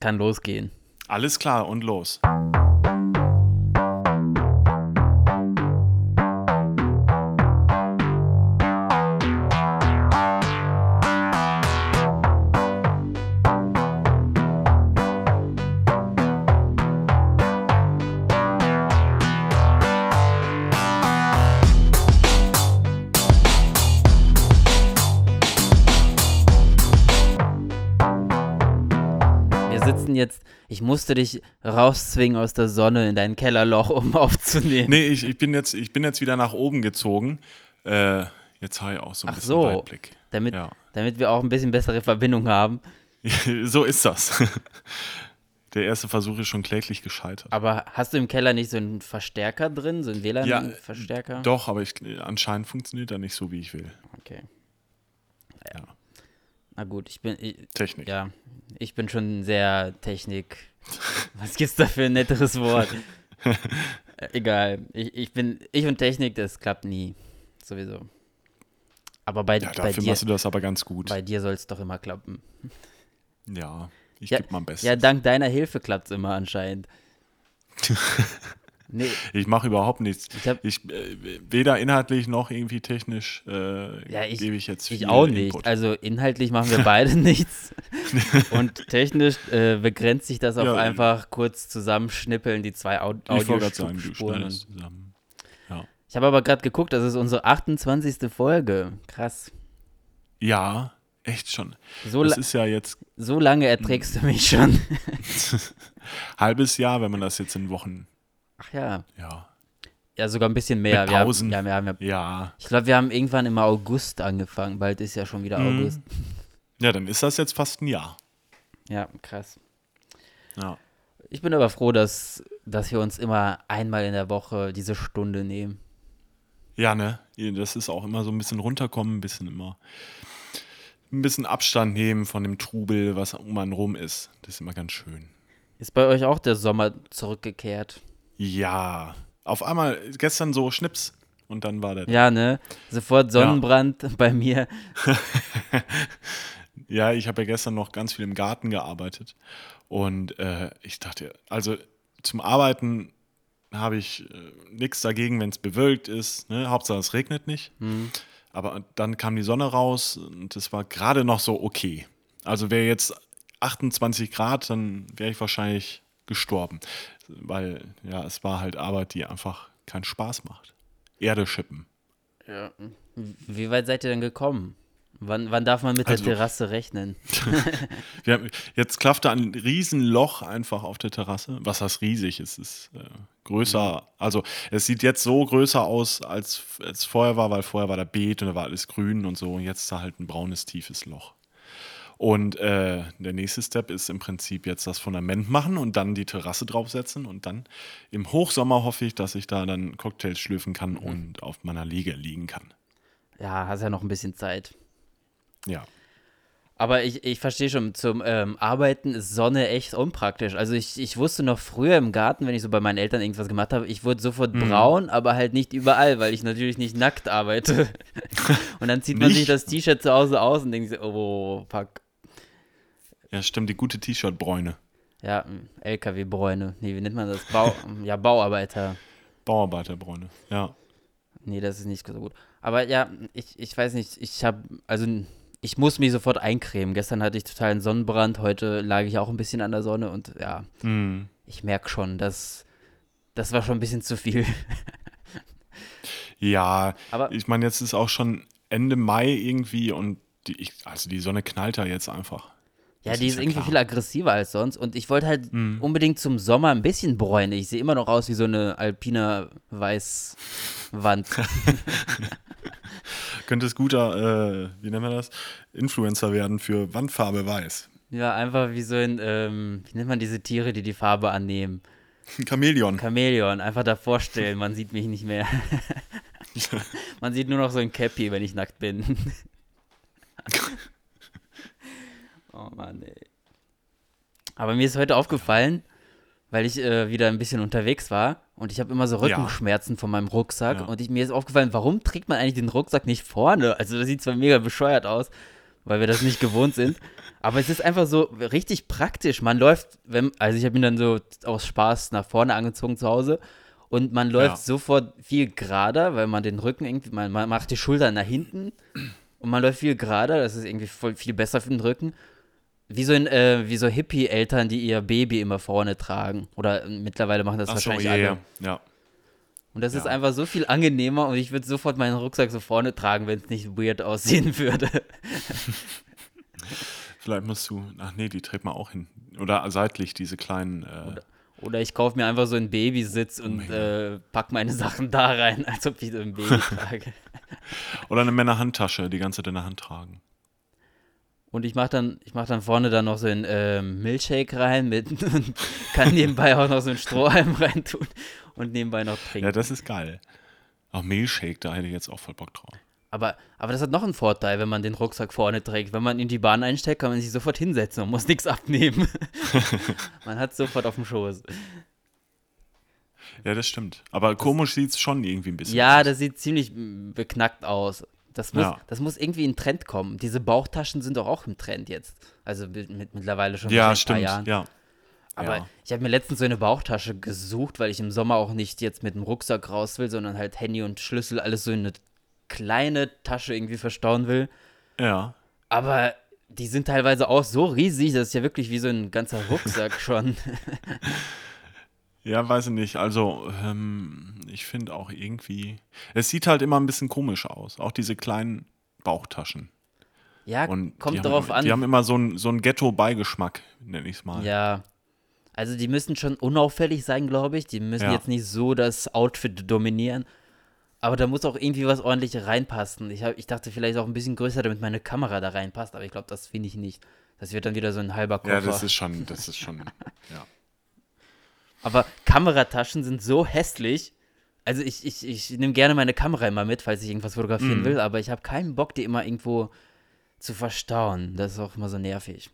kann losgehen. Alles klar und los. Ich musste dich rauszwingen aus der Sonne in dein Kellerloch, um aufzunehmen. Nee, ich, ich, bin jetzt, ich bin jetzt wieder nach oben gezogen. Äh, jetzt habe ich auch so ein Ach bisschen so. Weitblick. Damit, Ja. damit wir auch ein bisschen bessere Verbindung haben. so ist das. Der erste Versuch ist schon kläglich gescheitert. Aber hast du im Keller nicht so einen Verstärker drin, so einen WLAN-Verstärker? Doch, aber ich, anscheinend funktioniert er nicht so, wie ich will. Okay. Ja. Na gut, ich bin, ich, Technik. ja, ich bin schon sehr Technik. Was gibt's da für ein netteres Wort? Egal, ich, ich bin, ich und Technik, das klappt nie. Sowieso. Aber bei, Ja, bei dafür dir, machst du das aber ganz gut. bei dir soll es doch immer klappen. Ja, ich Ja, gebe mein Bestes. Ja, dank deiner Hilfe klappt's immer anscheinend. nee, ich mache überhaupt nichts. ich hab, Ich, äh, weder inhaltlich noch irgendwie technisch äh, Ja, ich- gebe ich jetzt Ich viel auch nicht. Input. Also inhaltlich machen wir beide nichts. Und technisch äh, begrenzt sich das auf Ja, einfach kurz zusammenschnippeln, die zwei Au ich Audiospuren. zusammen. Ich habe aber gerade geguckt, das ist unsere 28. Folge. Krass. Ja, echt schon. So, Das ist ja jetzt so lange erträgst du mich schon. halbes Jahr, wenn man das jetzt in Wochen, Ach ja. ja, Ja, sogar ein bisschen mehr. Mit Wir haben, Pausen. ja, wir haben ja, ja, ich glaube, wir haben irgendwann im August angefangen. Bald ist ja schon wieder Mhm. August. ja, dann ist das jetzt fast ein Jahr. Ja, krass. Ja. Ich bin aber froh, dass, dass wir uns immer einmal in der Woche diese Stunde nehmen. Ja, ne? Das ist auch immer so ein bisschen runterkommen, ein bisschen immer ein bisschen Abstand nehmen von dem Trubel, was um einen rum ist. Das ist immer ganz schön. Ist bei euch auch der Sommer zurückgekehrt? Ja. Auf einmal gestern so Schnips und dann war der. Ja, ne? Sofort Sonnenbrand bei mir. Ja, ich habe ja gestern noch ganz viel im Garten gearbeitet und äh, ich dachte, also zum Arbeiten habe ich äh, nichts dagegen, wenn es bewölkt ist. Ne? Hauptsache es regnet nicht. Aber dann kam die Sonne raus und es war gerade noch so okay. Also wäre jetzt 28 Grad, dann wäre ich wahrscheinlich gestorben. Weil ja, es war halt Arbeit, die einfach keinen Spaß macht. Erde schippen. Ja. Wie weit seid ihr denn gekommen? Wann, wann darf man mit Also- der Terrasse rechnen? Wir haben, jetzt klaffte ein Riesenloch einfach auf der Terrasse. Was heißt riesig? Es ist äh, größer. Also es sieht jetzt so größer aus, als es vorher war, weil vorher war da Beet und da war alles grün und so. Und jetzt ist da halt ein braunes, tiefes Loch. Und äh, der nächste Step ist im Prinzip jetzt das Fundament machen und dann die Terrasse draufsetzen. Und dann im Hochsommer hoffe ich, dass ich da dann Cocktails schlürfen kann und auf meiner Liege liegen kann. Ja, hast ja noch ein bisschen Zeit. Ja. Aber ich, ich verstehe schon, zum ähm, Arbeiten ist Sonne echt unpraktisch. Also ich, ich wusste noch früher im Garten, wenn ich so bei meinen Eltern irgendwas gemacht habe, ich wurde sofort Mhm. braun, aber halt nicht überall, weil ich natürlich nicht nackt arbeite. und dann zieht man sich das T-Shirt zu Hause aus und denkt sich, oh, fuck. Ja, stimmt, die gute T-Shirt-Bräune. Ja, LKW-Bräune. Nee, wie nennt man das? Bau, ja, Bauarbeiter. Bauarbeiterbräune. Ja. Nee, das ist nicht so gut. Aber ja, ich, ich weiß nicht, ich habe, also ich muss mich sofort eincremen. Gestern hatte ich totalen Sonnenbrand, heute lag ich auch ein bisschen an der Sonne und ja, Mhm. ich merke schon, dass das war schon ein bisschen zu viel. Ja, Aber ich meine, jetzt ist auch schon Ende Mai irgendwie und die, ich, also die Sonne knallt da jetzt einfach. Ja, das die ist ist irgendwie klar. viel aggressiver als sonst und ich wollte halt Mhm. unbedingt zum Sommer ein bisschen bräunlich. Ich sehe immer noch aus wie so eine alpine Weißwand. Könnte es guter, äh, wie nennen wir das? Influencer werden für Wandfarbe weiß. ja, einfach wie so ein, ähm, wie nennt man diese Tiere, die die Farbe annehmen? Ein Chamäleon. Chamäleon, einfach davor stellen, man sieht mich nicht mehr. man sieht nur noch so ein Cappy, wenn ich nackt bin. Oh Mann, ey. Aber mir ist heute aufgefallen, weil ich äh, wieder ein bisschen unterwegs war und ich habe immer so Ja. Rückenschmerzen von meinem Rucksack Ja. und ich, mir ist aufgefallen, warum trägt man eigentlich den Rucksack nicht vorne? Also das sieht zwar mega bescheuert aus, weil wir das nicht gewohnt sind. Aber es ist einfach so richtig praktisch. Man läuft, wenn, also ich habe ihn dann so aus Spaß nach vorne angezogen zu Hause und man läuft Ja. sofort viel gerader, weil man den Rücken irgendwie, man, man macht die Schultern nach hinten und man läuft viel gerader. Das ist irgendwie voll viel besser für den Rücken. Wie so, ein, äh, wie so Hippie-Eltern, die ihr Baby immer vorne tragen. Oder äh, mittlerweile machen das Ach so, wahrscheinlich ja, alle. ja, ja. Und das ist Ja. einfach so viel angenehmer und ich würde sofort meinen Rucksack so vorne tragen, wenn es nicht weird aussehen würde. Vielleicht musst du, ach nee, die trägt man auch hin. Oder seitlich, diese kleinen, äh, Oder ich kaufe mir einfach so einen Babysitz und äh, pack meine Sachen da rein, als ob ich so ein Baby trage. oder eine Männerhandtasche, die ganze Zeit in der Hand tragen. Und ich mache dann, ich mach dann vorne dann noch so einen ähm, Milkshake rein mit und kann nebenbei auch noch so einen Strohhalm reintun und nebenbei noch trinken. Ja, das ist geil. Auch Milchshake, da hätte ich jetzt auch voll Bock drauf. aber, aber das hat noch einen Vorteil, wenn man den Rucksack vorne trägt. Wenn man in die Bahn einsteigt, kann man sich sofort hinsetzen und muss nichts abnehmen. man hat sofort auf dem Schoß. Ja, das stimmt. Aber komisch sieht es schon irgendwie ein bisschen Ja, aus. das sieht ziemlich beknackt aus. Das muss, Ja. das muss irgendwie in Trend kommen. Diese Bauchtaschen sind doch auch im Trend jetzt. Also mit, mit mittlerweile schon Ja, seit stimmt. Jahren. Ja. Aber ja. ich habe mir letztens so eine Bauchtasche gesucht, weil ich im Sommer auch nicht jetzt mit dem Rucksack raus will, sondern halt Handy und Schlüssel alles so in eine kleine Tasche irgendwie verstauen will. Ja. Aber die sind teilweise auch so riesig, das ist ja wirklich wie so ein ganzer Rucksack schon. Ja, weiß ich nicht. Also, ähm, ich finde auch irgendwie, es sieht halt immer ein bisschen komisch aus. Auch diese kleinen Bauchtaschen. Ja, Und kommt darauf haben, an. Die haben immer so einen so einen Ghetto-Beigeschmack, nenne ich es mal. Ja. Also die müssen schon unauffällig sein, glaube ich. Die müssen Ja. jetzt nicht so das Outfit dominieren. Aber da muss auch irgendwie was ordentliches reinpassen. Ich, hab, ich dachte vielleicht auch ein bisschen größer, damit meine Kamera da reinpasst, aber ich glaube, das finde ich nicht. Das wird dann wieder so ein halber Koffer. Ja, das ist schon, das ist schon, ja. Aber Kamerataschen sind so hässlich. Also ich, ich, ich nehme gerne meine Kamera immer mit, falls ich irgendwas fotografieren Mhm. will, aber ich habe keinen Bock, die immer irgendwo zu verstauen. Das ist auch immer so nervig.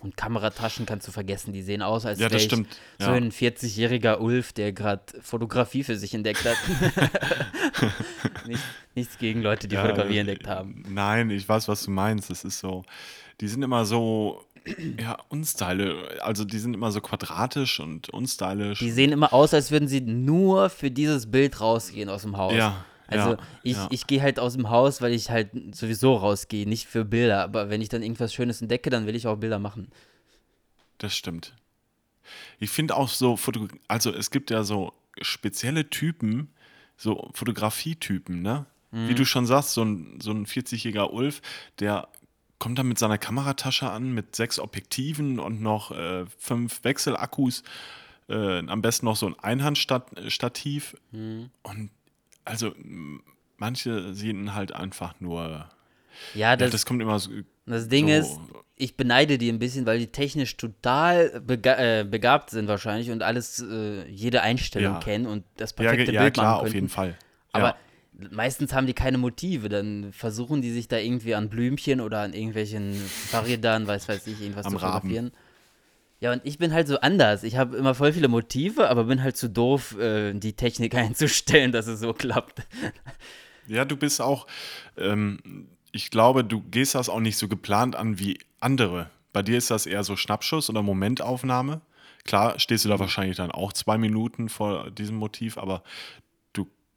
Und Kamerataschen kannst du vergessen, die sehen aus, als Ja, wäre so Ja. ein 40-jähriger Ulf, der gerade Fotografie für sich entdeckt hat. Nicht, nichts gegen Leute, die Ja, Fotografie entdeckt haben. Nein, ich weiß, was du meinst. Das ist so, die sind immer so, ja, unstylisch. Also die sind immer so quadratisch und unstylisch. Die sehen immer aus, als würden sie nur für dieses Bild rausgehen aus dem Haus. Ja, Also ja, ich, ja. ich gehe halt aus dem Haus, weil ich halt sowieso rausgehe, nicht für Bilder. Aber wenn ich dann irgendwas Schönes entdecke, dann will ich auch Bilder machen. Das stimmt. Ich finde auch so, also es gibt ja so spezielle Typen, so Fotografietypen, ne? Mhm. Wie du schon sagst, so ein, so ein 40-jähriger Ulf, der kommt dann mit seiner Kameratasche an, mit sechs Objektiven und noch äh, fünf Wechselakkus, äh, am besten noch so ein Einhandstativ. Mhm. Und also manche sehen halt einfach nur, Ja, ja, das, das kommt immer so, das Ding so ist, ich beneide die ein bisschen, weil die technisch total bega äh, begabt sind wahrscheinlich und alles, äh, jede Einstellung Ja. kennen und das perfekte ja Bild klar, machen auf könnten. jeden Fall. Aber. Meistens haben die keine Motive. Dann versuchen die sich da irgendwie an Blümchen oder an irgendwelchen Fahrrädern, weiß weiß ich, irgendwas Am zu Raben. fotografieren. Ja, und ich bin halt so anders. Ich habe immer voll viele Motive, aber bin halt zu doof, äh, die Technik einzustellen, dass es so klappt. Ja, du bist auch, ähm, ich glaube, du gehst das auch nicht so geplant an wie andere. Bei dir ist das eher so Schnappschuss oder Momentaufnahme. Klar, stehst du da wahrscheinlich dann auch zwei Minuten vor diesem Motiv, aber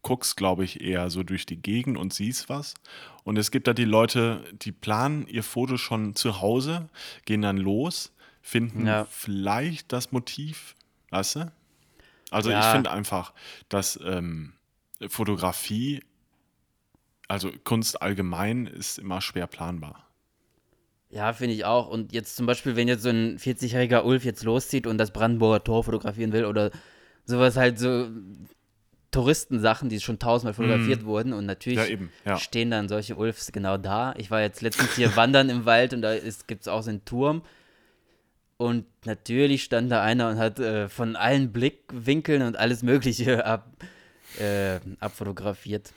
guckst, glaube ich, eher so durch die Gegend und siehst was. Und es gibt da die Leute, die planen ihr Foto schon zu Hause, gehen dann los, finden Ja. vielleicht das Motiv, weißt du? Also ich Ja. finde einfach, dass ähm, Fotografie also Kunst allgemein ist immer schwer planbar. Ja, finde ich auch. Und jetzt zum Beispiel, wenn jetzt so ein 40-jähriger Ulf jetzt loszieht und das Brandenburger Tor fotografieren will oder sowas halt so Touristensachen, die schon tausendmal fotografiert wurden und natürlich. Ja, eben, ja. stehen dann solche Ulfs genau da. Ich war jetzt letztens hier wandern im Wald und da gibt es auch so einen Turm. Und natürlich stand da einer und hat äh, von allen Blickwinkeln und alles Mögliche ab, äh, abfotografiert.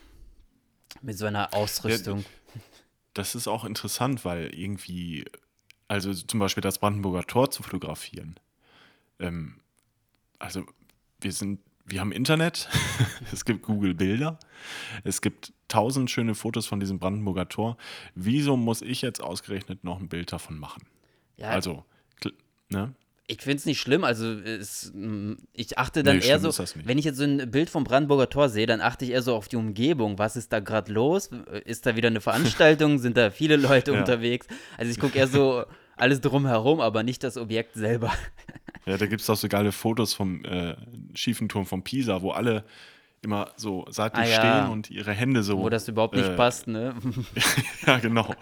Mit so einer Ausrüstung. Das ist auch interessant, weil irgendwie, also zum Beispiel das Brandenburger Tor zu fotografieren. Ähm, also wir sind, wir haben Internet, es gibt Google Bilder, es gibt tausend schöne Fotos von diesem Brandenburger Tor. Wieso muss ich jetzt ausgerechnet noch ein Bild davon machen? Ja, Also, ne? Ich finde es nicht schlimm, also es, mm, ich achte dann Nee, eher so, wenn ich jetzt so ein Bild vom Brandenburger Tor sehe, dann achte ich eher so auf die Umgebung. Was ist da gerade los? Ist da wieder eine Veranstaltung? Sind da viele Leute Ja. unterwegs? Also ich gucke eher so alles drumherum, aber nicht das Objekt selber. Ja, da gibt es auch so geile Fotos vom äh, schiefen Turm von Pisa, wo alle immer so seitlich Ah, ja. stehen und ihre Hände so. Wo das überhaupt nicht äh, passt, ne? ja, genau.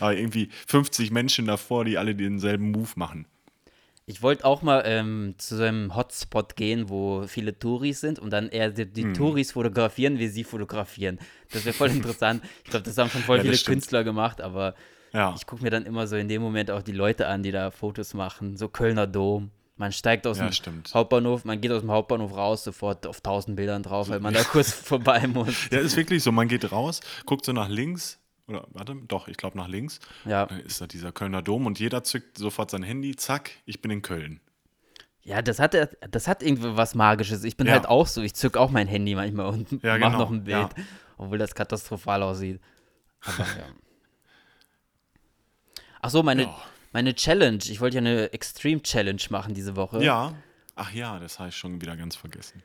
Aber irgendwie 50 Menschen davor, die alle denselben Move machen. Ich wollte auch mal ähm, zu so einem Hotspot gehen, wo viele Touris sind und dann eher die, Hm. die Touris fotografieren, wie sie fotografieren. Das wäre voll interessant. Ich glaube, das haben schon voll Ja, viele stimmt. Künstler gemacht, aber Ja. ich gucke mir dann immer so in dem Moment auch die Leute an, die da Fotos machen. So Kölner Dom. Man steigt aus Ja, dem stimmt. Hauptbahnhof, man geht aus dem Hauptbahnhof raus, sofort auf tausend Bildern drauf, weil man da kurz vorbei muss. Ja, ist wirklich so. Man geht raus, guckt so nach links. Oder, warte, doch, ich glaube nach links. Ja, Dann ist da dieser Kölner Dom und jeder zückt sofort sein Handy. Zack, ich bin in Köln. ja das, hat, das hat irgendwie was Magisches. Ich bin Ja. halt auch so, ich zück auch mein Handy manchmal und Ja, mach genau, noch ein Bild, ja. obwohl das katastrophal aussieht. Aber ja. Ach so, meine, Ja. meine Challenge. Ich wollte ja eine Extreme Challenge machen diese Woche. Ja. Ach ja, das habe ich schon wieder ganz vergessen.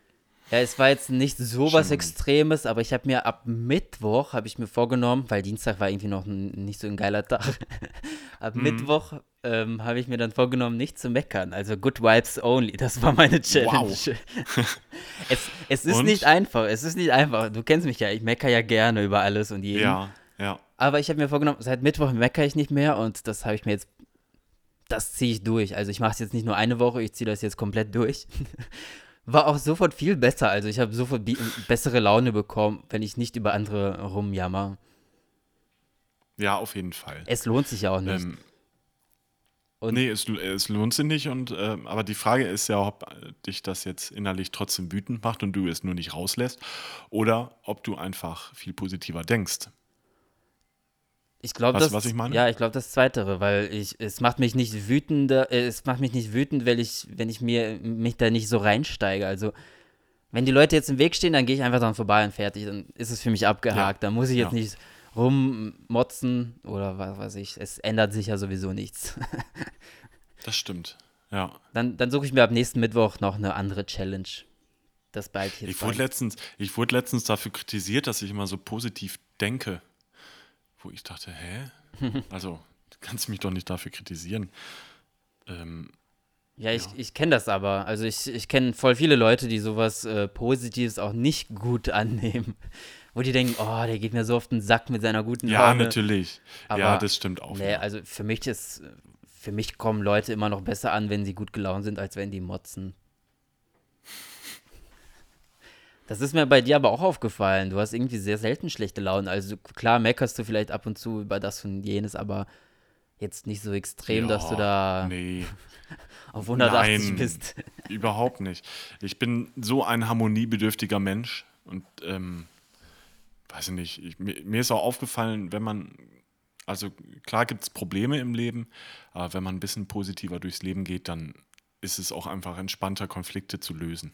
Ja, es war jetzt nicht so was. Extremes, aber ich habe mir ab Mittwoch, habe ich mir vorgenommen, weil Dienstag war irgendwie noch ein, nicht so ein geiler Tag, ab Mhm. Mittwoch ähm, habe ich mir dann vorgenommen, nicht zu meckern. Also Good Vibes Only, das war meine Challenge. Wow. es, es ist Und? nicht einfach, es ist nicht einfach. Du kennst mich ja, ich meckere ja gerne über alles und jeden. Ja. Aber ich habe mir vorgenommen, seit Mittwoch meckere ich nicht mehr und das habe ich mir jetzt, das ziehe ich durch. Also ich mache es jetzt nicht nur eine Woche, ich ziehe das jetzt komplett durch. War auch sofort viel besser. Also ich habe sofort bessere Laune bekommen, wenn ich nicht über andere rumjammer. Ja, auf jeden Fall. Es lohnt sich ja auch nicht. Ähm, Und- nee, es, es lohnt sich nicht. Und, ähm, aber die Frage ist ja, ob äh, dich das jetzt innerlich trotzdem wütend macht und du es nur nicht rauslässt oder ob du einfach viel positiver denkst. Ich glaube, das was ich meine? ja, ich glaube das Zweitere, weil ich es macht mich nicht wütender, äh, es macht mich nicht wütend, weil ich, wenn ich mir mich da nicht so reinsteige. Also wenn die Leute jetzt im Weg stehen, dann gehe ich einfach dran vorbei und fertig. Dann ist es für mich abgehakt. Da muss ich jetzt Ja. nicht rummotzen oder was weiß ich. Es ändert sich ja sowieso nichts. Das stimmt. Ja. Dann, dann suche ich mir ab nächsten Mittwoch noch eine andere Challenge. Das ich jetzt Ich wurde, letztens, ich wurde letztens dafür kritisiert, dass ich immer so positiv denke. Wo ich dachte, hä? Also, du kannst mich doch nicht dafür kritisieren. Ähm, Ja, ich, Ja. ich kenne das aber. Also ich, ich kenne voll viele Leute, die sowas äh, Positives auch nicht gut annehmen. Wo die denken, oh, der geht mir so auf den Sack mit seiner guten ja, Laune. natürlich. Aber- ja, das stimmt auch. Nee, also für mich ist, für mich kommen Leute immer noch besser an, wenn sie gut gelaunt sind, als wenn die motzen. Das ist mir bei dir aber auch aufgefallen. Du hast irgendwie sehr selten schlechte Laune. Also klar meckerst du vielleicht ab und zu über das und jenes, aber jetzt nicht so extrem, dass du Ja, da Nee, auf 180 Nein. bist. überhaupt nicht. Ich bin so ein harmoniebedürftiger Mensch und ähm, weiß ich nicht, ich, mir, mir ist auch aufgefallen, wenn man, also klar gibt es Probleme im Leben, aber wenn man ein bisschen positiver durchs Leben geht, dann ist es auch einfach entspannter, Konflikte zu lösen.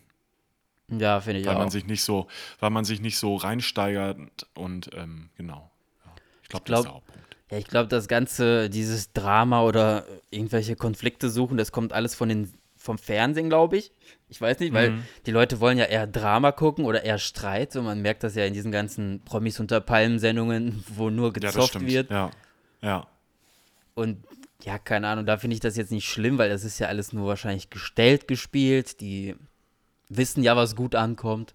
Ja, finde ich Weil auch. man sich nicht so, weil man sich nicht so reinsteigert und ähm, genau. Ja. Ich glaube, das glaub- ist der Hauptpunkt. Ja, ich glaube, das ganze, dieses Drama oder irgendwelche Konflikte suchen, das kommt alles von den, vom Fernsehen, glaube ich. Ich weiß nicht, weil Mhm. die Leute wollen ja eher Drama gucken oder eher Streit. So, man merkt das ja in diesen ganzen Promis unter Palmen-Sendungen, wo nur Ja, das gezofft stimmt. wird. Ja, ja. Und ja, keine Ahnung, da finde ich das jetzt nicht schlimm, weil das ist ja alles nur wahrscheinlich gestellt gespielt. Die wissen ja, was gut ankommt.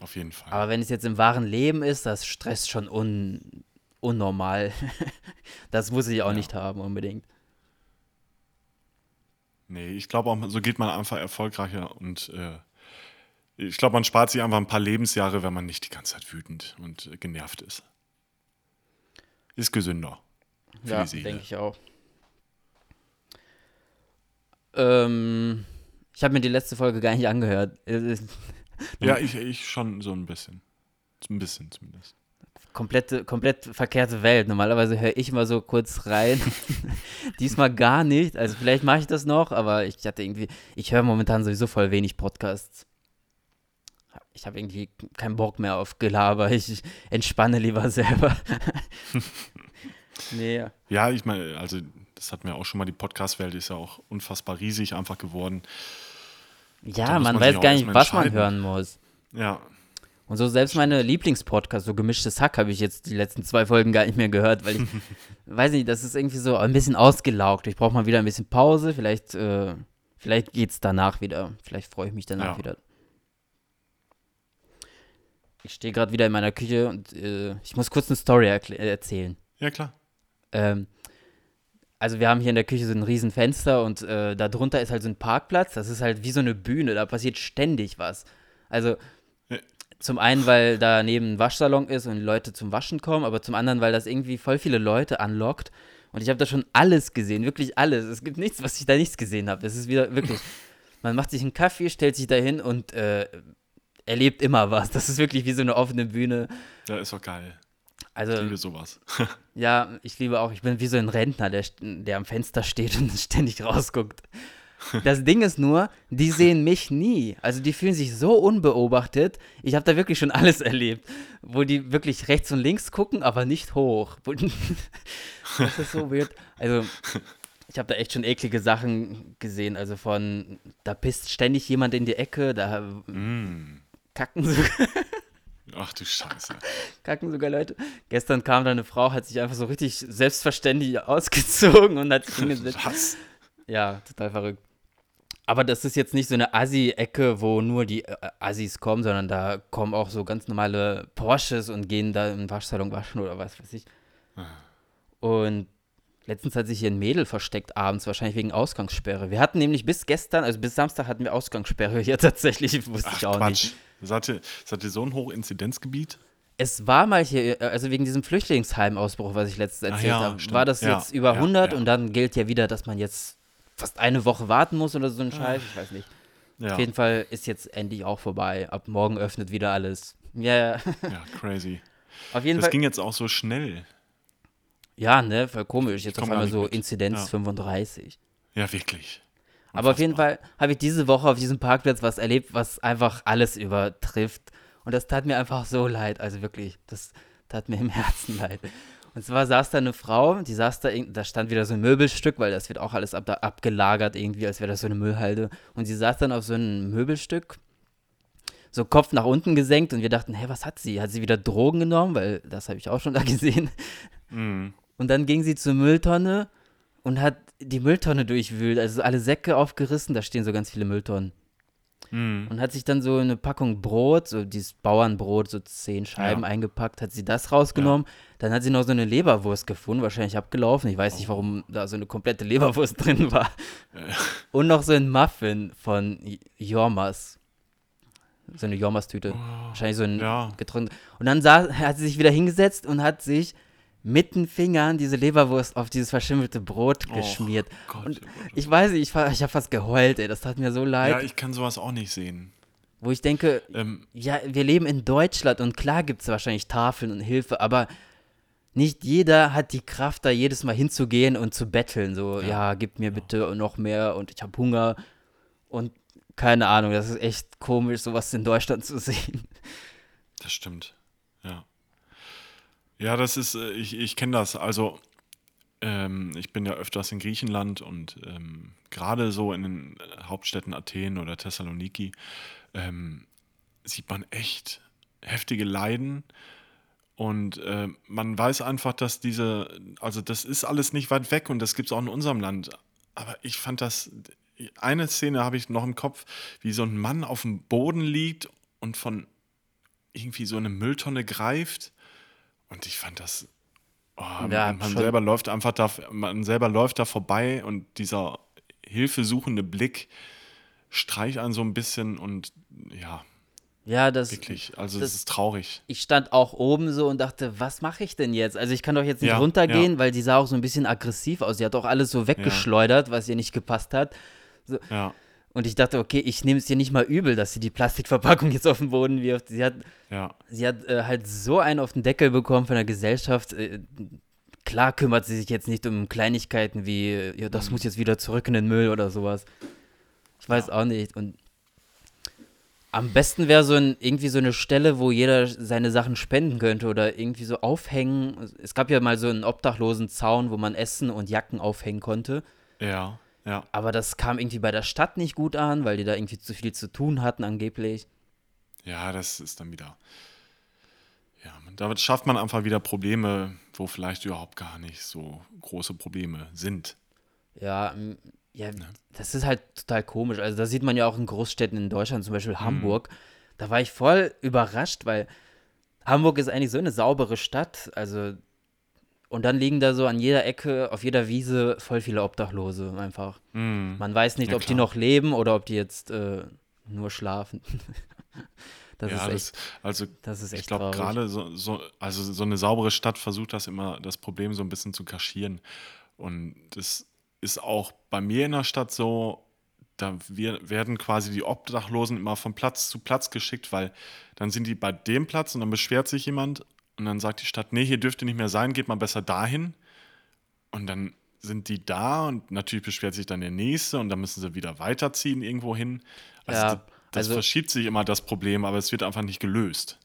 Auf jeden Fall. Aber wenn es jetzt im wahren Leben ist, das stresst schon un unnormal. das muss ich auch Ja. nicht haben unbedingt. Nee, ich glaube auch, so geht man einfach erfolgreicher und äh, ich glaube, man spart sich einfach ein paar Lebensjahre, wenn man nicht die ganze Zeit wütend und äh, genervt ist. Ist gesünder. Ja, denke ich auch. Ähm, ich habe mir die letzte Folge gar nicht angehört. Äh, Ja, ich, ich schon so ein bisschen. Ein bisschen zumindest. Komplette, komplett verkehrte Welt. Normalerweise höre ich mal so kurz rein. Diesmal gar nicht. Also vielleicht mache ich das noch, aber ich hatte irgendwie, ich höre momentan sowieso voll wenig Podcasts. ich habe irgendwie keinen Bock mehr auf Gelaber. Ich entspanne lieber selber. nee. Ja, ich meine, also das hat mir auch schon mal, die Podcast-Welt ist ja auch unfassbar riesig einfach geworden. Ja, man, man weiß gar nicht, was man hören muss. Ja. Und so selbst meine Lieblingspodcasts, so gemischtes Hack, habe ich jetzt die letzten zwei Folgen gar nicht mehr gehört, weil ich, weiß nicht, das ist irgendwie so ein bisschen ausgelaugt. Ich brauche mal wieder ein bisschen Pause, vielleicht, äh, vielleicht geht es danach wieder. Vielleicht freue ich mich danach ja. wieder. Ich stehe gerade wieder in meiner Küche und äh, ich muss kurz eine Story erzählen. Ja, klar. Ähm, also wir haben hier in der Küche so ein riesen Fenster und äh, da drunter ist halt so ein Parkplatz. Das ist halt wie so eine Bühne, da passiert ständig was. Also zum einen, weil da neben ein Waschsalon ist und Leute zum Waschen kommen, aber zum anderen, weil das irgendwie voll viele Leute anlockt. Und ich habe da schon alles gesehen, wirklich alles. Es gibt nichts, was ich da nichts gesehen habe. Es ist wieder wirklich, man macht sich einen Kaffee, stellt sich da hin und äh, erlebt immer was. Das ist wirklich wie so eine offene Bühne. Ja, ist doch geil. Also, ich liebe sowas. ja, ich liebe auch, ich bin wie so ein Rentner, der, der am Fenster steht und ständig rausguckt. Das Ding ist nur, die sehen mich nie. Also die fühlen sich so unbeobachtet. Ich habe da wirklich schon alles erlebt, wo die wirklich rechts und links gucken, aber nicht hoch. das ist so weird. Also ich habe da echt schon eklige Sachen gesehen. Also von, da pisst ständig jemand in die Ecke, da mm. kacken so. Ach du Scheiße. Kacken sogar Leute. Gestern kam da eine Frau, hat sich einfach so richtig selbstverständlich ausgezogen und hat sich hingesetzt. Was? Ja, total verrückt. Aber das ist jetzt nicht so eine Assi-Ecke, wo nur die äh, Assis kommen, sondern da kommen auch so ganz normale Porsches und gehen da im Waschsalon waschen oder was weiß ich. Und letztens hat sich hier ein Mädel versteckt abends, wahrscheinlich wegen Ausgangssperre. Wir hatten nämlich bis gestern, also bis Samstag hatten wir Ausgangssperre hier tatsächlich, wusste Ach, ich auch Quatsch. nicht. Seid ihr, seid ihr so ein Hochinzidenzgebiet? Es war mal hier, also wegen diesem Flüchtlingsheimausbruch, was ich letztens erzählt ja, habe, war das ja, jetzt über 100 ja, und dann gilt ja wieder, dass man jetzt fast eine Woche warten muss oder so ein Scheiß, ich weiß nicht. Auf jeden Fall ist jetzt endlich auch vorbei. Ab morgen öffnet wieder alles. Ja, yeah. ja, crazy. Auf jeden das Fall. ging jetzt auch so schnell. Ja, ne, voll komisch. Jetzt auf einmal so mit. Inzidenz 35. Ja, wirklich. Aber auf jeden Fall habe ich diese Woche auf diesem Parkplatz was erlebt, was einfach alles übertrifft. Und das tat mir einfach so leid. Also wirklich, das tat mir im Herzen leid. Und zwar saß da eine Frau, die saß da, da stand wieder so ein Möbelstück, weil das wird auch alles ab, da abgelagert irgendwie, als wäre das so eine Müllhalde. Und sie saß dann auf so einem Möbelstück, so Kopf nach unten gesenkt und wir dachten, hä, was hat sie? Hat sie wieder Drogen genommen? Weil das habe ich auch schon da gesehen. Mhm. Und dann ging sie zur Mülltonne und hat die Mülltonne durchwühlt, also alle Säcke aufgerissen, da stehen so ganz viele Mülltonnen. Mm. Und hat sich dann so eine Packung Brot, so dieses Bauernbrot, so zehn Scheiben ja. eingepackt, hat sie das rausgenommen. Ja. Dann hat sie noch so eine Leberwurst gefunden, wahrscheinlich abgelaufen. Ich weiß oh. nicht, warum da so eine komplette Leberwurst drin war. Ja. Und noch so ein Muffin von Jormas. So eine Jormas-Tüte. Oh. Wahrscheinlich so ein ja. getrunken. Und dann sah, hat sie sich wieder hingesetzt und hat sich mit den Fingern diese Leberwurst auf dieses verschimmelte Brot geschmiert. Oh Gott, und ich weiß nicht, ich, ich habe fast geheult, ey. Das tat mir so leid. Ja, ich kann sowas auch nicht sehen. Wo ich denke, ähm, ja, wir leben in Deutschland und klar gibt es wahrscheinlich Tafeln und Hilfe, aber nicht jeder hat die Kraft, da jedes Mal hinzugehen und zu betteln. So, ja, ja gib mir bitte noch mehr und ich habe Hunger. Und keine Ahnung, das ist echt komisch, sowas in Deutschland zu sehen. Das stimmt. Ja, das ist, äh, ich, ich kenne das. Also, ähm, ich bin ja öfters in Griechenland und ähm, gerade so in den äh, Hauptstädten Athen oder Thessaloniki ähm, sieht man echt heftige Leiden. Und äh, man weiß einfach, dass diese, also das ist alles nicht weit weg und das gibt es auch in unserem Land. Aber ich fand das, eine Szene habe ich noch im Kopf, wie so ein Mann auf dem Boden liegt und von irgendwie so eine Mülltonne greift und ich fand das, oh, ja, man, selber läuft einfach da, man selber läuft da vorbei und dieser hilfesuchende Blick streicht einen so ein bisschen und ja. Ja, das. Wirklich, also das, ist traurig. Ich stand auch oben so und dachte, was mache ich denn jetzt? Also ich kann doch jetzt nicht ja, runtergehen, ja. weil die sah auch so ein bisschen aggressiv aus. Sie hat auch alles so weggeschleudert, was ihr nicht gepasst hat. So. Ja. Und ich dachte, okay, ich nehme es ihr nicht mal übel, dass sie die Plastikverpackung jetzt auf den Boden wirft. Sie hat, ja. sie hat äh, halt so einen auf den Deckel bekommen von der Gesellschaft. Äh, klar kümmert sie sich jetzt nicht um Kleinigkeiten wie, ja, das mhm. muss jetzt wieder zurück in den Müll oder sowas. Ich weiß ja. auch nicht. Und Am besten wäre so ein, irgendwie so eine Stelle, wo jeder seine Sachen spenden könnte oder irgendwie so aufhängen. Es gab ja mal so einen obdachlosen Zaun, wo man Essen und Jacken aufhängen konnte. Ja, ja. Aber das kam irgendwie bei der Stadt nicht gut an, weil die da irgendwie zu viel zu tun hatten angeblich. Ja, das ist dann wieder. Ja, damit schafft man einfach wieder Probleme, wo vielleicht überhaupt gar nicht so große Probleme sind. Ja, ja, das ist halt total komisch. Also, da sieht man ja auch in Großstädten in Deutschland, zum Beispiel Hamburg. Da war ich voll überrascht, weil Hamburg ist eigentlich so eine saubere Stadt. Also, und dann liegen da so an jeder Ecke, auf jeder Wiese voll viele Obdachlose einfach. Mhm. Man weiß nicht, Ja, ob die klar. noch leben oder ob die jetzt äh, nur schlafen. das ja, ist echt, das, also das ist echt ich glaube gerade so, so, also so eine saubere Stadt versucht das immer, das Problem so ein bisschen zu kaschieren. Und das ist auch bei mir in der Stadt so, da wir, werden quasi die Obdachlosen immer von Platz zu Platz geschickt, weil dann sind die bei dem Platz und dann beschwert sich jemand und dann sagt die Stadt, nee, hier dürft ihr nicht mehr sein, geht mal besser dahin. Und dann sind die da und natürlich beschwert sich dann der Nächste und dann müssen sie wieder weiterziehen irgendwo hin. Also Ja, das, das also- verschiebt sich immer das Problem, aber es wird einfach nicht gelöst.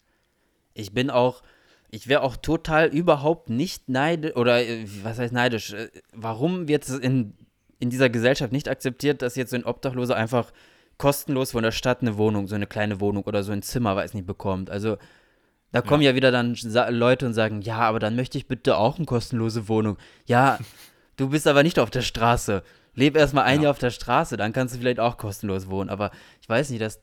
Ich bin auch, ich wäre auch total überhaupt nicht neidisch, oder äh, was heißt neidisch? Äh, Warum wird es in, in dieser Gesellschaft nicht akzeptiert, dass jetzt so ein Obdachloser einfach kostenlos von der Stadt eine Wohnung, so eine kleine Wohnung oder so ein Zimmer, weiß nicht, bekommt? Also, da kommen ja, wieder dann Leute und sagen, ja, aber dann möchte ich bitte auch eine kostenlose Wohnung. Ja, du bist aber nicht auf der Straße. Leb erstmal ein Ja. Jahr auf der Straße, dann kannst du vielleicht auch kostenlos wohnen. Aber ich weiß nicht, das,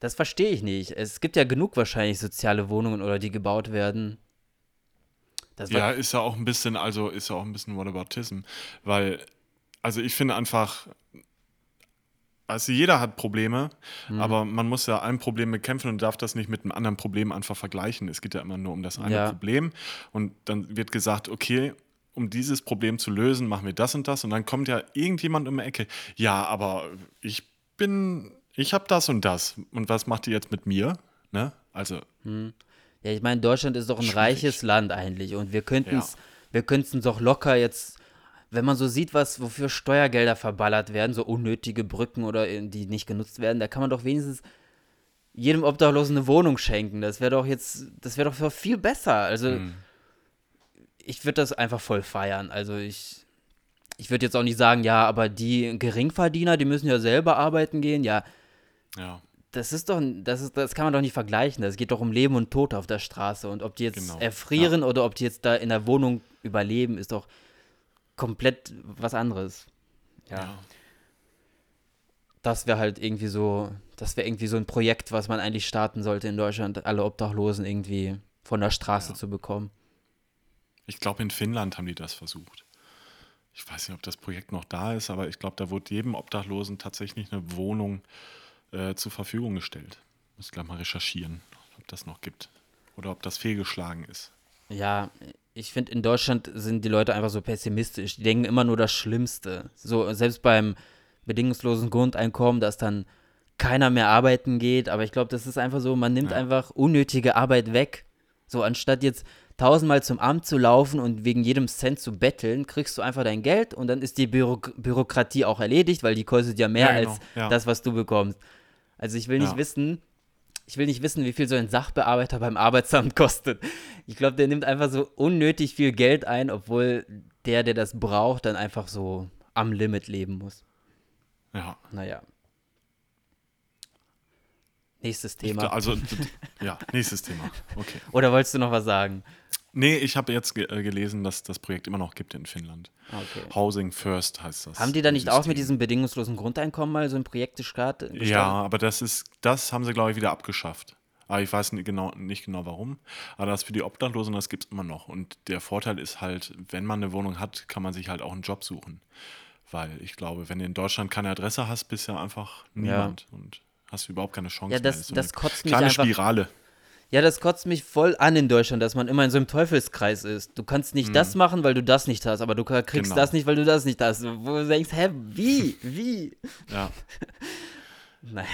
das verstehe ich nicht. Es gibt ja genug wahrscheinlich soziale Wohnungen oder die gebaut werden. Das Ja, ist ja auch ein bisschen, also ist ja auch ein bisschen Whataboutism, weil, also ich finde einfach, also jeder hat Probleme, Mhm. aber man muss ja ein Problem bekämpfen und darf das nicht mit einem anderen Problem einfach vergleichen. Es geht ja immer nur um das eine Ja. Problem und dann wird gesagt, okay, um dieses Problem zu lösen, machen wir das und das und dann kommt ja irgendjemand um die Ecke, ja, aber ich bin, ich habe das und das und was macht ihr jetzt mit mir? Ne? Also, ja, ich meine, Deutschland ist doch ein Schwierig. reiches Land eigentlich und wir könnten es Ja. wir könnten es doch locker jetzt, wenn man so sieht, was wofür Steuergelder verballert werden, so unnötige Brücken oder äh, die nicht genutzt werden, da kann man doch wenigstens jedem Obdachlosen eine Wohnung schenken. Das wäre doch jetzt, das wäre doch viel besser. Also hm. ich würde das einfach voll feiern. Also ich, ich würde jetzt auch nicht sagen, ja, aber die Geringverdiener, die müssen ja selber arbeiten gehen. Ja, ja. das ist doch, das ist, das kann man doch nicht vergleichen. Das geht doch um Leben und Tod auf der Straße. Und ob die jetzt Genau, erfrieren oder ob die jetzt da in der Wohnung überleben, ist doch komplett was anderes. Ja. ja. Das wäre halt irgendwie so, das wäre irgendwie so ein Projekt, was man eigentlich starten sollte in Deutschland, alle Obdachlosen irgendwie von der Straße Ja. zu bekommen. Ich glaube, in Finnland haben die das versucht. Ich weiß nicht, ob das Projekt noch da ist, aber ich glaube, da wurde jedem Obdachlosen tatsächlich eine Wohnung äh, zur Verfügung gestellt. Muss gleich mal recherchieren, ob das noch gibt. Oder ob das fehlgeschlagen ist. Ja, ich finde, in Deutschland sind die Leute einfach so pessimistisch. Die denken immer nur das Schlimmste. So, selbst beim bedingungslosen Grundeinkommen, dass dann keiner mehr arbeiten geht. Aber ich glaube, das ist einfach so, man nimmt Ja. einfach unnötige Arbeit weg. So, anstatt jetzt tausendmal zum Amt zu laufen und wegen jedem Cent zu betteln, kriegst du einfach dein Geld und dann ist die Büro Bürokratie auch erledigt, weil die kostet ja mehr Ja, genau, als ja. das, was du bekommst. Also ich will nicht wissen, ich will nicht wissen, wie viel so ein Sachbearbeiter beim Arbeitsamt kostet. Ich glaube, der nimmt einfach so unnötig viel Geld ein, obwohl der, der das braucht, dann einfach so am Limit leben muss. Ja. Naja. Nächstes Ich Thema. gl- Also, ja, nächstes Thema. Okay. Oder wolltest du noch was sagen? Nee, ich habe jetzt ge äh, gelesen, dass das Projekt immer noch gibt in Finnland. Okay. Housing First heißt das. Haben die da nicht auch mit System. diesem bedingungslosen Grundeinkommen mal so ein Projekt gestartet? Ja, aber das ist, das haben sie, glaube ich, wieder abgeschafft. Aber ich weiß nicht genau, nicht genau warum. Aber das für die Obdachlosen, das gibt es immer noch. Und der Vorteil ist halt, wenn man eine Wohnung hat, kann man sich halt auch einen Job suchen. Weil ich glaube, wenn du in Deutschland keine Adresse hast, bist du ja einfach niemand und hast überhaupt keine Chance Ja, das- mehr. so das eine kotzt mich kleine einfach- Spirale. Ja, das kotzt mich voll an in Deutschland, dass man immer in so einem Teufelskreis ist. Du kannst nicht das machen, weil du das nicht hast, aber du kriegst Mhm. Genau. das nicht, weil du das nicht hast. Wo du denkst, hä, wie? Wie? Ja, Naja,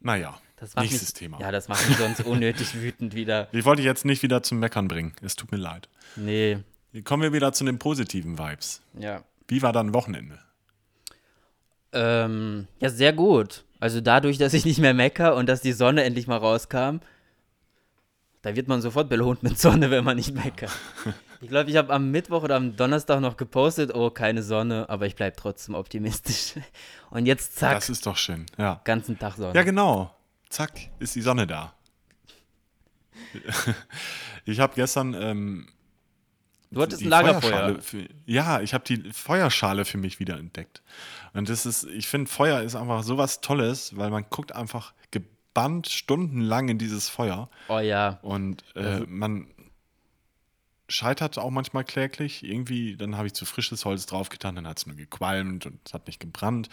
naja, nächstes mich, Thema. Ja, das macht mich sonst unnötig wütend wieder. Ich wollte jetzt nicht wieder zum Meckern bringen. Es tut mir leid. Nee, Kommen wir wieder zu den positiven Vibes. ja. Wie war dein Wochenende? Ähm, ja, sehr gut. Also dadurch, dass ich nicht mehr mecker und dass die Sonne endlich mal rauskam, da wird man sofort belohnt mit Sonne, wenn man nicht meckert. Ich glaube, ich habe am Mittwoch oder am Donnerstag noch gepostet, oh, keine Sonne, aber ich bleibe trotzdem optimistisch. Und jetzt zack. Das ist doch schön, ja. Ganzen Tag Sonne. Ja, genau. Zack, ist die Sonne da. ich habe gestern. Ähm, du hattest ein Lagerfeuer. Für, ja, ich habe die Feuerschale für mich wieder entdeckt. Und das ist, ich finde, Feuer ist einfach sowas Tolles, weil man guckt einfach gebannt stundenlang in dieses Feuer. Oh ja. Und äh, man scheitert auch manchmal kläglich. Irgendwie, dann habe ich zu frisches Holz draufgetan, dann hat es nur gequalmt und es hat nicht gebrannt.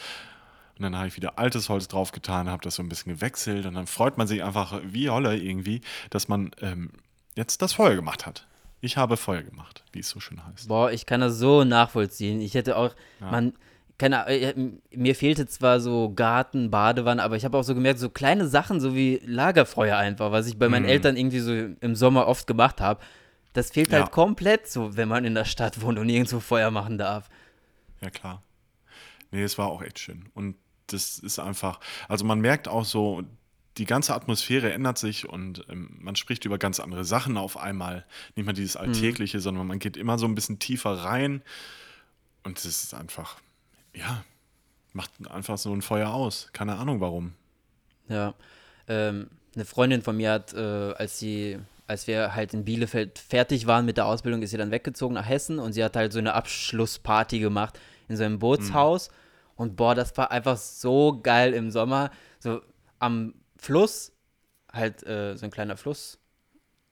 Und dann habe ich wieder altes Holz draufgetan, habe das so ein bisschen gewechselt und dann freut man sich einfach wie Holle irgendwie, dass man ähm, jetzt das Feuer gemacht hat. Ich habe Feuer gemacht, wie es so schön heißt. Boah, ich kann das so nachvollziehen. Ich hätte auch, ja. man, keine, äh, mir fehlte zwar so Garten, Badewanne, aber ich habe auch so gemerkt, so kleine Sachen, so wie Lagerfeuer einfach, was ich bei meinen mm. Eltern irgendwie so im Sommer oft gemacht habe. Das fehlt ja. halt komplett so, wenn man in der Stadt wohnt und nirgendwo Feuer machen darf. Ja, klar. Nee, es war auch echt schön. Und das ist einfach, also man merkt auch so, die ganze Atmosphäre ändert sich und ähm, man spricht über ganz andere Sachen auf einmal. Nicht mal dieses mhm. Alltägliche, mhm. sondern man geht immer so ein bisschen tiefer rein. Und es ist einfach, ja, macht einfach so ein Feuer aus. Keine Ahnung warum. Ja. Ähm, eine Freundin von mir hat, äh, als sie als wir halt in Bielefeld fertig waren mit der Ausbildung, ist sie dann weggezogen nach Hessen und sie hat halt so eine Abschlussparty gemacht in so einem Bootshaus. Mhm. Und boah, das war einfach so geil im Sommer. So am Fluss, halt äh, so ein kleiner Fluss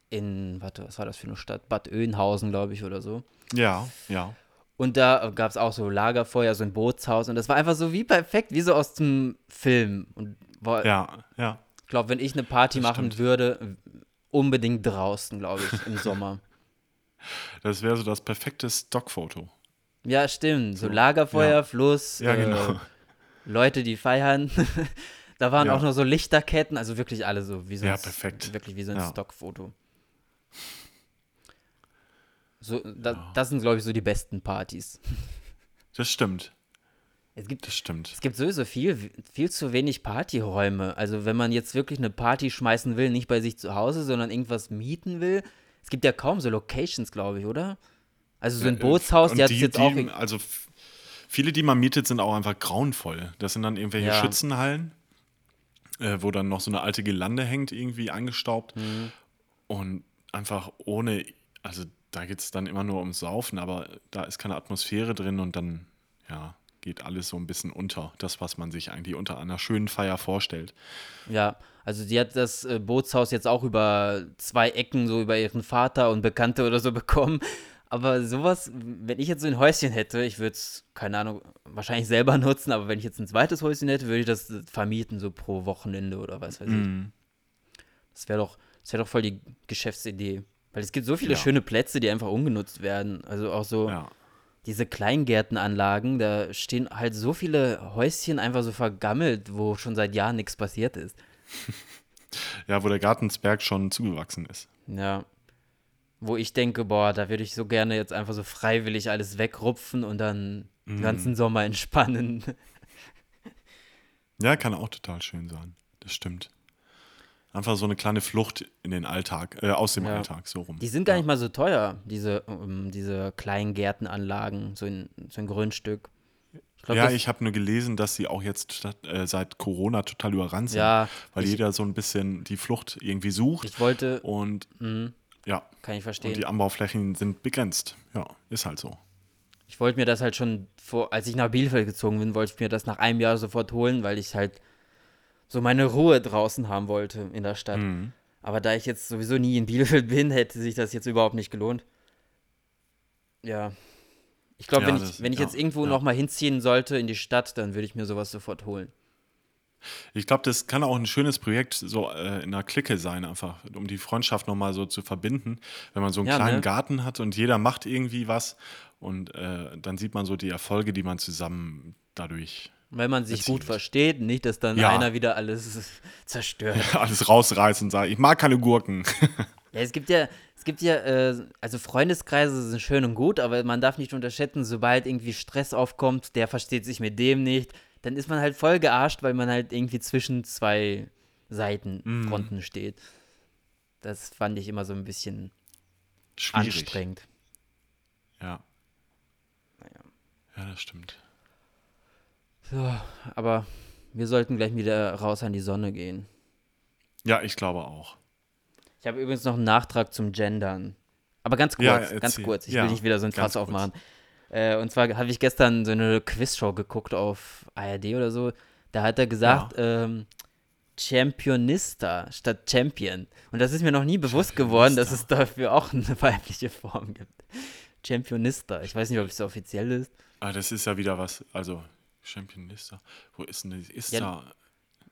in, warte, was war das für eine Stadt? Bad Oeynhausen, glaube ich, oder so. Ja, ja. Und da gab es auch so Lagerfeuer, so ein Bootshaus. Und das war einfach so wie perfekt, wie so aus dem Film. Und boah, ja, ja. Ich glaube, wenn ich eine Party das machen stimmt. würde, unbedingt draußen, glaube ich, im Sommer. Das wäre so das perfekte Stockfoto. Ja, stimmt. So Lagerfeuer, ja. Fluss, ja, genau. Äh, Leute, die feiern. da waren ja. auch noch so Lichterketten, also wirklich alle so wie so ja, perfekt. wirklich wie so ein ja. Stockfoto. So, da, das sind, glaube ich, so die besten Partys. Das stimmt. Es gibt, das stimmt. Es gibt sowieso viel, viel zu wenig Partyräume. Also wenn man jetzt wirklich eine Party schmeißen will, nicht bei sich zu Hause, sondern irgendwas mieten will. Es gibt ja kaum so Locations, glaube ich, oder? Also so ein Bootshaus, die hat jetzt auch. Also viele, die man mietet, sind auch einfach grauenvoll. Das sind dann irgendwelche ja. Schützenhallen, äh, wo dann noch so eine alte Gelande hängt, irgendwie eingestaubt. Mhm. Und einfach ohne, also da geht es dann immer nur ums Saufen, aber da ist keine Atmosphäre drin und dann, ja, geht alles so ein bisschen unter, das, was man sich eigentlich unter einer schönen Feier vorstellt. Ja, also sie hat das äh, Bootshaus jetzt auch über zwei Ecken, so über ihren Vater und Bekannte oder so bekommen. Aber sowas, wenn ich jetzt so ein Häuschen hätte, ich würde es, keine Ahnung, wahrscheinlich selber nutzen, aber wenn ich jetzt ein zweites Häuschen hätte, würde ich das vermieten, so pro Wochenende oder was weiß ich. Mm. Das wäre doch, das doch voll die Geschäftsidee. Weil es gibt so viele ja. schöne Plätze, die einfach ungenutzt werden. Also auch so. Ja diese Kleingärtenanlagen, da stehen halt so viele Häuschen einfach so vergammelt, wo schon seit Jahren nichts passiert ist. Ja, wo der Gartensberg schon zugewachsen ist. Ja. Wo ich denke, boah, da würde ich so gerne jetzt einfach so freiwillig alles wegrupfen und dann mm. den ganzen Sommer entspannen. Ja, kann auch total schön sein. Das stimmt. Einfach so eine kleine Flucht in den Alltag, äh, aus dem ja. Alltag, so rum. Die sind gar ja. nicht mal so teuer, diese, um, ähm, diese kleinen Gärtenanlagen, so, in, so ein Grundstück. Ich glaub, ja, ich habe nur gelesen, dass sie auch jetzt statt, äh, seit Corona total überrannt sind, ja, weil ich, jeder so ein bisschen die Flucht irgendwie sucht. Ich wollte. Und mh, ja. Kann ich verstehen. Und die Anbauflächen sind begrenzt. Ja, ist halt so. Ich wollte mir das halt schon vor, als ich nach Bielefeld gezogen bin, wollte ich mir das nach einem Jahr sofort holen, weil ich halt so meine Ruhe draußen haben wollte in der Stadt. Mhm. Aber da ich jetzt sowieso nie in Bielefeld bin, hätte sich das jetzt überhaupt nicht gelohnt. Ja. Ich glaube, ja, wenn ich, wenn ich ja, jetzt irgendwo ja. nochmal hinziehen sollte in die Stadt, dann würde ich mir sowas sofort holen. Ich glaube, das kann auch ein schönes Projekt so äh, in einer Clique sein, einfach, um die Freundschaft nochmal so zu verbinden. Wenn man so einen ja, kleinen ne? Garten hat und jeder macht irgendwie was und äh, dann sieht man so die Erfolge, die man zusammen dadurch wenn man sich gut versteht, nicht, dass dann ja. einer wieder alles zerstört. alles rausreißt und sagt, ich mag keine Gurken. ja, es gibt ja, es gibt ja, äh, also Freundeskreise sind schön und gut, aber man darf nicht unterschätzen, sobald irgendwie Stress aufkommt, der versteht sich mit dem nicht, dann ist man halt voll gearscht, weil man halt irgendwie zwischen zwei Seitenfronten Mhm. steht. Das fand ich immer so ein bisschen Schwierig. anstrengend. Ja. Naja. Ja, das stimmt. So, aber wir sollten gleich wieder raus an die Sonne gehen. Ja, ich glaube auch. Ich habe übrigens noch einen Nachtrag zum Gendern. Aber ganz kurz, Ja, ganz kurz. Ich Ja, will nicht wieder so ein Fass aufmachen. Äh, und zwar habe ich gestern so eine Quizshow geguckt auf ARD oder so. Da hat er gesagt, ähm, Championista statt Champion. Und das ist mir noch nie bewusst geworden, dass es dafür auch eine weibliche Form gibt. Championista. Ich weiß nicht, ob es offiziell ist. Ah, das ist ja wieder was, also Championista. Wo ist denn die? Ist Ja, da.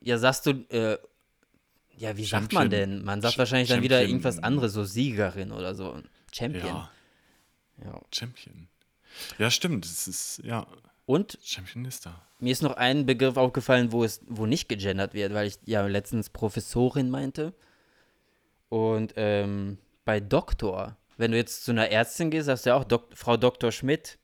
Ja, sagst du, äh, ja, wie sagt man Champion. denn? Man sagt Ch- wahrscheinlich dann wieder Champion. irgendwas anderes, so Siegerin oder so. Champion. Ja, ja. Champion. Ja, stimmt. Es ist, ja, Und Championista. Mir ist noch ein Begriff aufgefallen, wo es, wo nicht gegendert wird, weil ich ja letztens Professorin meinte. Und ähm, bei Doktor, wenn du jetzt zu einer Ärztin gehst, sagst du ja auch Dok Frau Dr. Schmidt.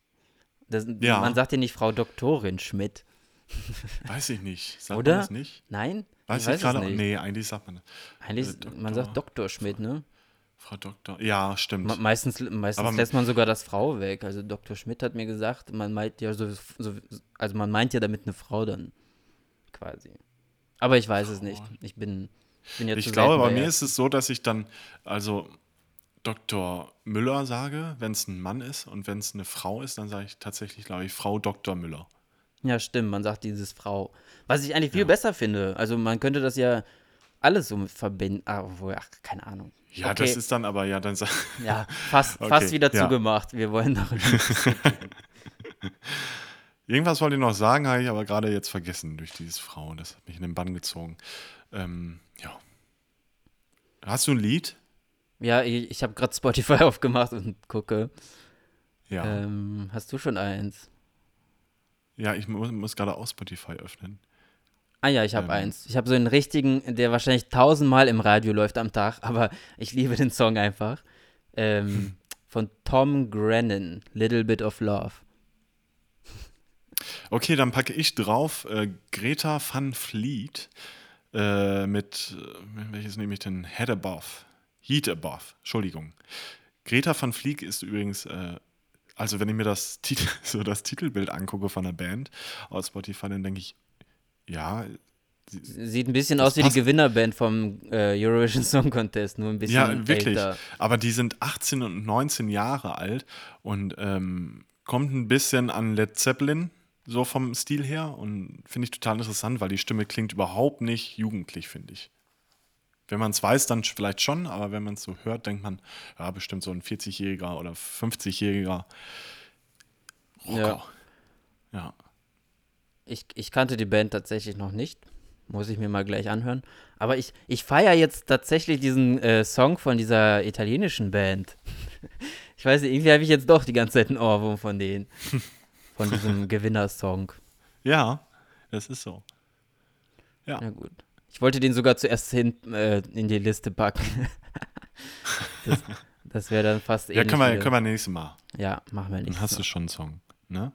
Das, Ja. Man sagt ja nicht Frau Doktorin Schmidt. Weiß ich nicht. Sagt Oder? man das nicht? Nein? Weiß ich ich, weiß gerade? es nicht. Nee, eigentlich sagt man das. Eigentlich, Äh, man Doktor. sagt Dr. Schmidt, ne? Frau Doktor. Ja, stimmt. Me meistens meistens Aber- lässt man sogar das Frau weg. Also Dr. Schmidt hat mir gesagt, man meint ja so, so also man meint ja damit eine Frau dann quasi. Aber ich weiß es nicht. Ich bin, ich bin ja Ich glaube, bei mir ist es so, dass ich dann, also Dr. Müller sage, wenn es ein Mann ist und wenn es eine Frau ist, dann sage ich tatsächlich, glaube ich, Frau Dr. Müller. Ja, stimmt, man sagt dieses Frau. Was ich eigentlich viel besser finde. Also man könnte das ja alles so mit verbinden. Ah, obwohl, ach, keine Ahnung. Ja, Okay. das ist dann aber ja, dann sag, Ja, fast, Okay, fast wieder ja. zugemacht. Wir wollen darüber. Irgendwas wollte ich noch sagen, habe ich aber gerade jetzt vergessen durch dieses Frau. Das hat mich in den Bann gezogen. Ähm, ja. Hast du ein Lied? Ja, ich, ich habe gerade Spotify aufgemacht und gucke. Ja. Ähm, hast du schon eins? Ja, ich muss, muss gerade auch Spotify öffnen. Ah ja, ich habe Ähm. eins. Ich habe so einen richtigen, der wahrscheinlich tausendmal im Radio läuft am Tag, aber ich liebe den Song einfach. Ähm, von Tom Grennan, Little Bit of Love. Okay, dann packe ich drauf äh, Greta van Fleet äh, mit, äh, welches nehme ich denn? Head Above. Heat Above, Entschuldigung. Greta van Fleet ist übrigens, äh, also wenn ich mir das, Tit so das Titelbild angucke von der Band aus Spotify, dann denke ich, ja, Sieht ein bisschen aus wie die Gewinnerband vom äh, Eurovision Song Contest, nur ein bisschen ja, wirklich. älter. Aber die sind 18 und 19 Jahre alt und ähm, kommt ein bisschen an Led Zeppelin, so vom Stil her. Und finde ich total interessant, weil die Stimme klingt überhaupt nicht jugendlich, finde ich. Wenn man es weiß, dann vielleicht schon, aber wenn man es so hört, denkt man, ja, bestimmt so ein 40-jähriger oder 50-jähriger Rocker. Ja. Ich, ich kannte die Band tatsächlich noch nicht. Muss ich mir mal gleich anhören. Aber ich, ich feiere jetzt tatsächlich diesen äh, Song von dieser italienischen Band. Ich weiß nicht, irgendwie habe ich jetzt doch die ganze Zeit einen Ohrwurm von denen. Von diesem Gewinnersong. ja, das ist so. Ja. Ja, gut. Ich wollte den sogar zuerst hin, äh, in die Liste packen. das das wäre dann fast Ja, ähnlich können wir, können wir nächstes Mal. Ja, machen wir nicht. Dann hast du schon einen Song, ne?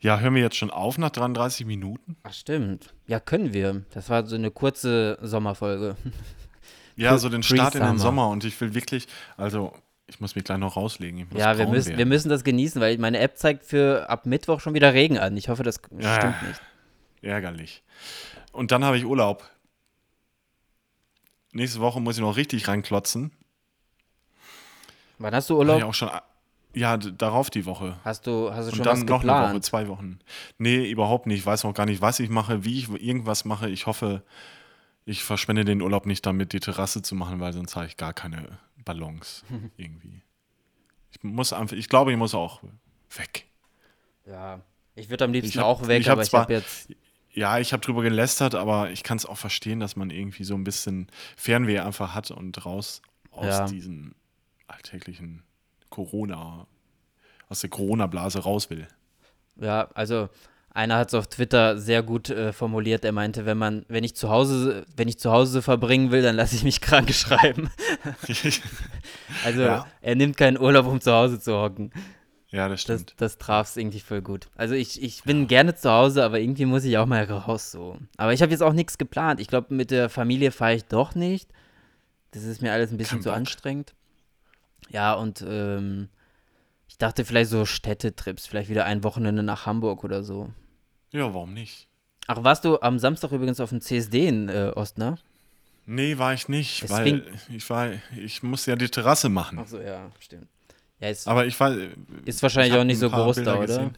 Ja, hören wir jetzt schon auf nach 33 Minuten? Ach, stimmt. Ja, können wir. Das war so eine kurze Sommerfolge. Ja, so den Start in den. Sommer und ich will wirklich, also ich muss mich gleich noch rauslegen. Ja, wir müssen, wir müssen das genießen, weil meine App zeigt für ab Mittwoch schon wieder Regen an. Ich hoffe, das Ja. stimmt nicht. Ärgerlich. Und dann habe ich Urlaub. Nächste Woche muss ich noch richtig reinklotzen. Wann hast du Urlaub? ich auch schon, ja, darauf die Woche. Hast du, hast du Und schon dann was noch eine Woche, zwei Wochen. Nee, überhaupt nicht. Ich weiß noch gar nicht, was ich mache, wie ich irgendwas mache. Ich hoffe, ich verschwende den Urlaub nicht damit, die Terrasse zu machen, weil sonst habe ich gar keine Ballons irgendwie. Ich muss einfach, ich glaube, ich muss auch weg. Ja, ich würde am liebsten hab- auch weg, ich aber ich habe jetzt. Ja, ich habe drüber gelästert, aber ich kann es auch verstehen, dass man irgendwie so ein bisschen Fernweh einfach hat und raus aus Ja. diesen alltäglichen Corona, aus der Corona-Blase raus will. Ja, also einer hat es auf Twitter sehr gut äh, formuliert. Er meinte, wenn man, wenn ich zu Hause, wenn ich zu Hause verbringen will, dann lasse ich mich krank schreiben. Also Ja. er nimmt keinen Urlaub, um zu Hause zu hocken. Ja, das Das, stimmt. das traf es irgendwie voll gut. Also ich, ich bin gerne zu Hause, aber irgendwie muss ich auch mal raus so. Aber ich habe jetzt auch nichts geplant. Ich glaube, mit der Familie fahre ich doch nicht. Das ist mir alles ein bisschen Kein zu Bock. anstrengend. Ja, und ähm, ich dachte vielleicht so Städtetrips, vielleicht wieder ein Wochenende nach Hamburg oder so. ja, warum nicht? Ach, warst du am Samstag übrigens auf dem CSD in äh, Ostner? Nee, war ich nicht, Es weil ich war, ich musste ja die Terrasse machen. Ach so, ja, stimmt. Ja, ist, Aber ich war. ist wahrscheinlich auch nicht so groß Bilder da, oder? gesehen.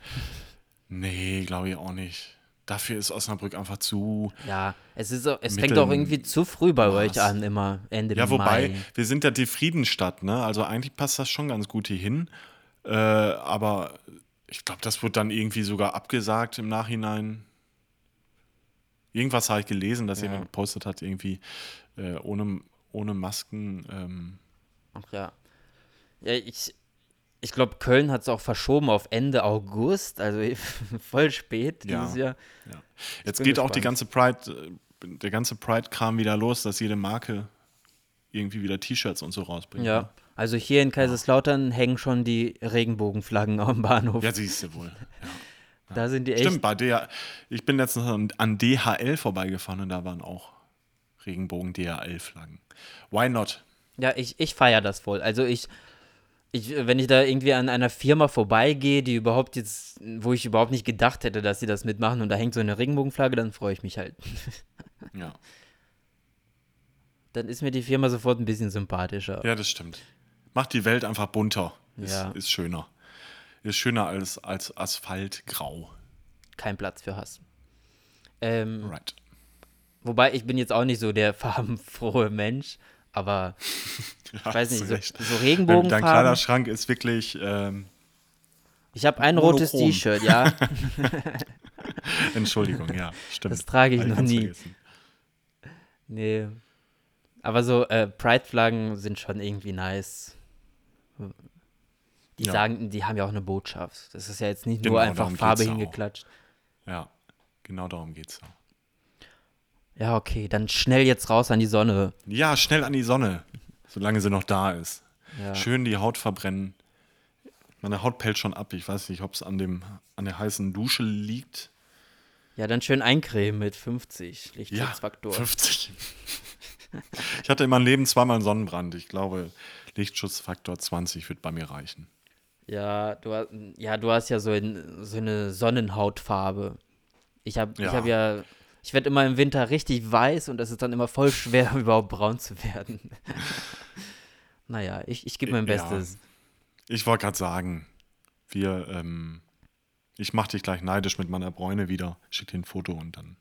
Nee, glaube ich auch nicht. Dafür ist Osnabrück einfach zu. Ja, es ist es fängt auch irgendwie zu früh bei Maß. euch an, immer Ende Ja, wobei, Mai. wir sind ja die Friedensstadt, ne? Also eigentlich passt das schon ganz gut hier hin. Äh, aber ich glaube, das wird dann irgendwie sogar abgesagt im Nachhinein. Irgendwas habe ich gelesen, dass Ja. jemand gepostet hat, irgendwie äh, ohne, ohne Masken. Ähm, Ach ja. Ja, ich, ich glaube, Köln hat es auch verschoben auf Ende August, also voll spät Ja. dieses Jahr. Jetzt bin geht auch die gespannt. ganze Pride, äh, der ganze Pride-Kram wieder los, dass jede Marke irgendwie wieder T-Shirts und so rausbringt. Ja. ne? Also hier in Kaiserslautern hängen schon die Regenbogenflaggen am Bahnhof. Ja, siehst du wohl. Ja. da sind die echt. Stimmt, bei der, ich bin letztens an, an DHL vorbeigefahren und da waren auch Regenbogen-DHL-Flaggen. Why not? Ja, ich, ich feiere das voll. Also ich, ich, wenn ich da irgendwie an einer Firma vorbeigehe, die überhaupt jetzt, wo ich überhaupt nicht gedacht hätte, dass sie das mitmachen und da hängt so eine Regenbogenflagge, dann freue ich mich halt. Ja. Dann ist mir die Firma sofort ein bisschen sympathischer. ja, das stimmt. Macht die Welt einfach bunter. Ist, Ja. ist schöner. Ist schöner als, als Asphaltgrau. Kein Platz für Hass. Ähm, Right. Wobei ich bin jetzt auch nicht so der farbenfrohe Mensch, aber ich weiß nicht, so, so Dein Regenbogenfarben. Kleiderschrank ist wirklich. Ähm, Ich habe ein rotes Monochrom. T-Shirt, ja. Entschuldigung, ja, stimmt. Das trage ich Hab noch nie. vergessen. Nee. Aber so äh, Pride-Flaggen sind schon irgendwie nice. Die Ja. sagen, die haben ja auch eine Botschaft. Das ist ja jetzt nicht Genau, nur einfach Farbe ja auch. hingeklatscht. Ja, genau darum geht's. ja. Ja, okay, dann schnell jetzt raus an die Sonne. Ja, schnell an die Sonne, solange sie noch da ist. Ja. Schön die Haut verbrennen. Meine Haut pellt schon ab. Ich weiß nicht, ob es an, dem, an der heißen Dusche liegt. Ja, dann schön eincremen mit 50 Lichtschutzfaktor. 50. ich hatte in meinem Leben zweimal einen Sonnenbrand. Ich glaube, Lichtschutzfaktor 20 wird bei mir reichen. Ja, du hast, ja, du hast ja so, ein, so eine Sonnenhautfarbe. Ich habe ich Ja. hab ja, ich werde immer im Winter richtig weiß und das ist dann immer voll schwer, überhaupt braun zu werden. naja, ich, ich gebe mein Ja. Bestes. Ich wollte gerade sagen, wir, ähm, ich mache dich gleich neidisch mit meiner Bräune wieder. Schick dir ein Foto und dann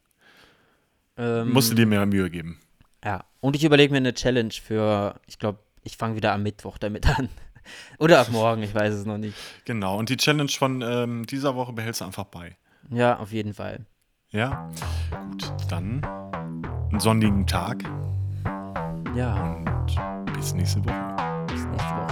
Ähm, musst du dir mehr Mühe geben. Ja, und ich überlege mir eine Challenge für, ich glaube, ich fange wieder am Mittwoch damit an. Oder ab morgen, ich weiß es noch nicht. Genau. Und die Challenge von ähm, dieser Woche behältst du einfach bei. Ja, auf jeden Fall. Ja? Gut, dann einen sonnigen Tag Ja, und bis nächste Woche. bis nächste Woche.